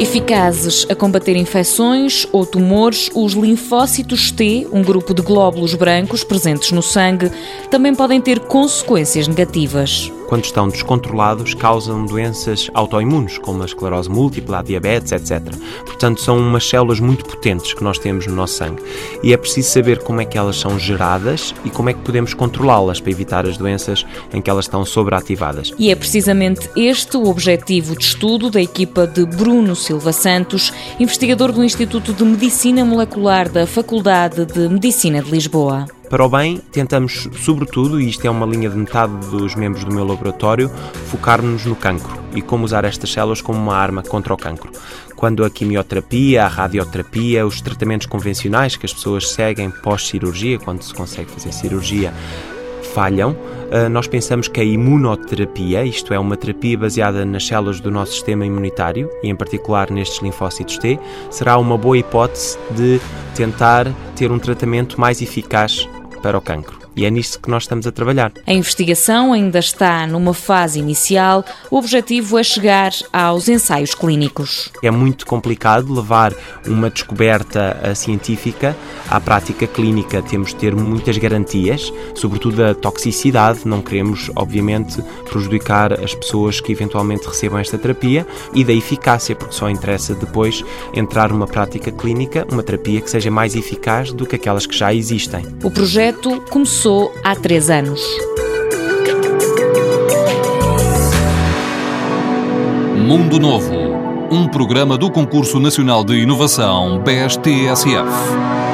Eficazes a combater infecções ou tumores, os linfócitos T, um grupo de glóbulos brancos presentes no sangue, também podem ter consequências negativas quando estão descontrolados, causam doenças autoimunes, como a esclerose múltipla, a diabetes, etc. Portanto, são umas células muito potentes que nós temos no nosso sangue. E é preciso saber como é que elas são geradas e como é que podemos controlá-las para evitar as doenças em que elas estão sobreativadas. E é precisamente este o objetivo de estudo da equipa de Bruno Silva Santos, investigador do Instituto de Medicina Molecular da Faculdade de Medicina de Lisboa. Para o bem, tentamos, sobretudo, e isto é uma linha de metade dos membros do meu laboratório, focar-nos no cancro e como usar estas células como uma arma contra o cancro. Quando a quimioterapia, a radioterapia, os tratamentos convencionais que as pessoas seguem pós-cirurgia, quando se consegue fazer cirurgia, falham, eh, nós pensamos que a imunoterapia, isto é, uma terapia baseada nas células do nosso sistema imunitário, e em particular nestes linfócitos T, será uma boa hipótese de tentar ter um tratamento mais eficaz para o cancro. E é nisto que nós estamos a trabalhar. A investigação ainda está numa fase inicial. O objetivo é chegar aos ensaios clínicos. É muito complicado levar uma descoberta eh, científica à prática clínica. Temos de ter muitas garantias, sobretudo da toxicidade. Não queremos, obviamente, prejudicar as pessoas que eventualmente recebam esta terapia e da eficácia, porque só interessa depois entrar numa prática clínica, uma terapia que seja mais eficaz do que aquelas que já existem. O projeto começou começou há três anos. Mundo Novo, um programa do Concurso Nacional de Inovação BSTSF.